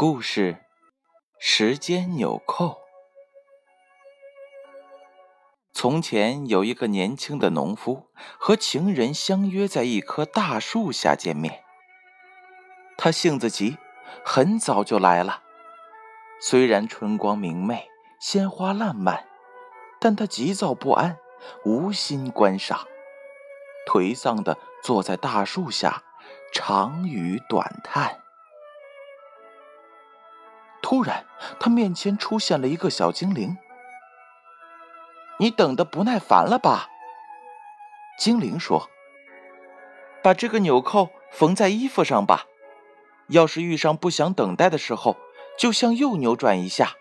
故事：时间纽扣。从前有一个年轻的农夫和情人相约在一棵大树下见面。他性子急，很早就来了。虽然春光明媚，鲜花烂漫，但他急躁不安，无心观赏，颓丧的坐在大树下，长吁短叹。突然，他面前出现了一个小精灵。“你等的不耐烦了吧？”精灵说，“把这个纽扣缝在衣服上吧。要是遇上不想等待的时候，就向右扭转一下。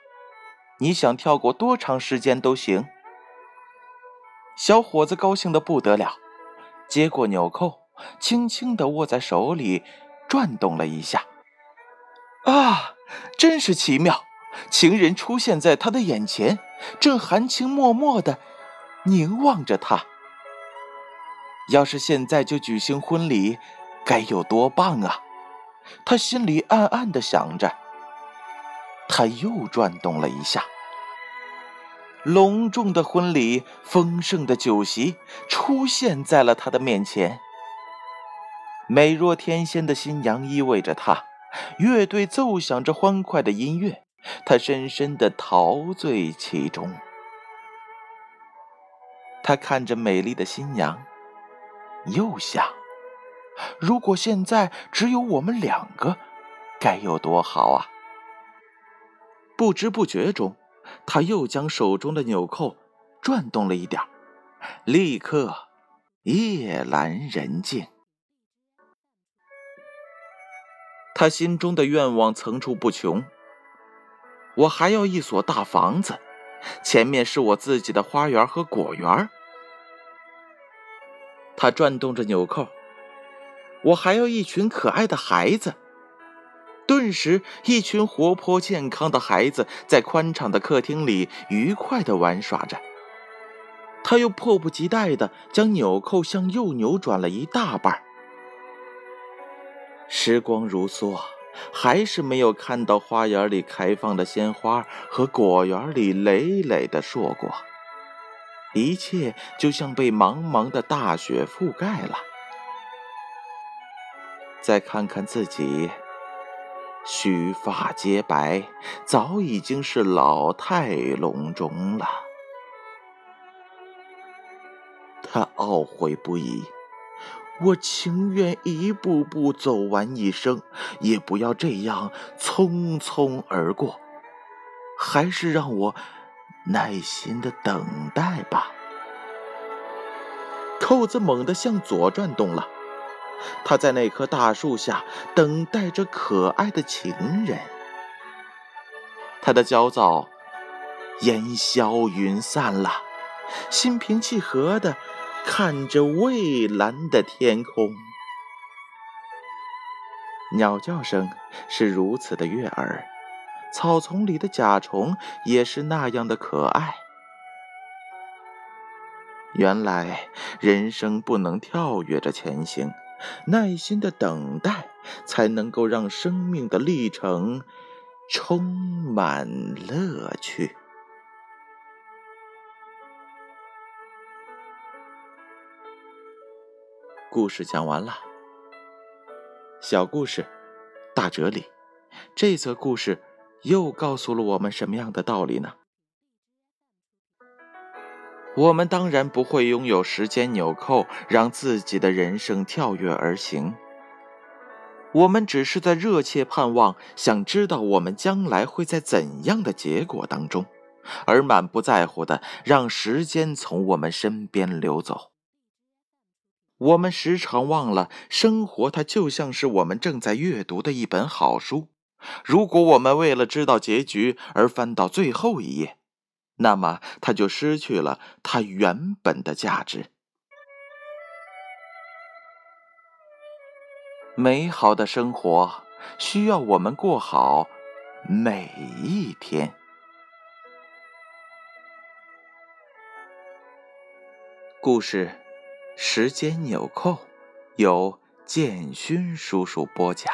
你想跳过多长时间都行。”小伙子高兴的不得了，接过纽扣，轻轻的握在手里，转动了一下。啊！真是奇妙，情人出现在他的眼前，正含情脉脉的凝望着他。要是现在就举行婚礼，该有多棒啊！他心里暗暗的想着。他又转动了一下，隆重的婚礼、丰盛的酒席出现在了他的面前。美若天仙的新娘依偎着他。乐队奏响着欢快的音乐，他深深的陶醉其中。他看着美丽的新娘，又想：如果现在只有我们两个，该有多好啊！不知不觉中，他又将手中的纽扣转动了一点，立刻夜阑人静。他心中的愿望层出不穷。我还要一所大房子，前面是我自己的花园和果园。他转动着纽扣。我还要一群可爱的孩子。顿时，一群活泼健康的孩子在宽敞的客厅里愉快的玩耍着。他又迫不及待的将纽扣向右扭转了一大半。时光如梭，还是没有看到花园里开放的鲜花和果园里累累的硕果，一切就像被茫茫的大雪覆盖了。再看看自己，须发皆白，早已经是老态龙钟了。他懊悔不已。我情愿一步步走完一生，也不要这样匆匆而过。还是让我耐心的等待吧。扣子猛地向左转动了，他在那棵大树下等待着可爱的情人。他的焦躁烟消云散了，心平气和的。看着蔚蓝的天空，鸟叫声是如此的悦耳，草丛里的甲虫也是那样的可爱。原来人生不能跳跃着前行，耐心的等待才能够让生命的历程充满乐趣。故事讲完了，小故事，大哲理。这则故事又告诉了我们什么样的道理呢？我们当然不会拥有时间纽扣，让自己的人生跳跃而行。我们只是在热切盼望，想知道我们将来会在怎样的结果当中，而满不在乎的让时间从我们身边流走。我们时常忘了，生活它就像是我们正在阅读的一本好书。如果我们为了知道结局而翻到最后一页，那么它就失去了它原本的价值。美好的生活需要我们过好每一天。故事。时间纽扣，由建勋叔叔播讲。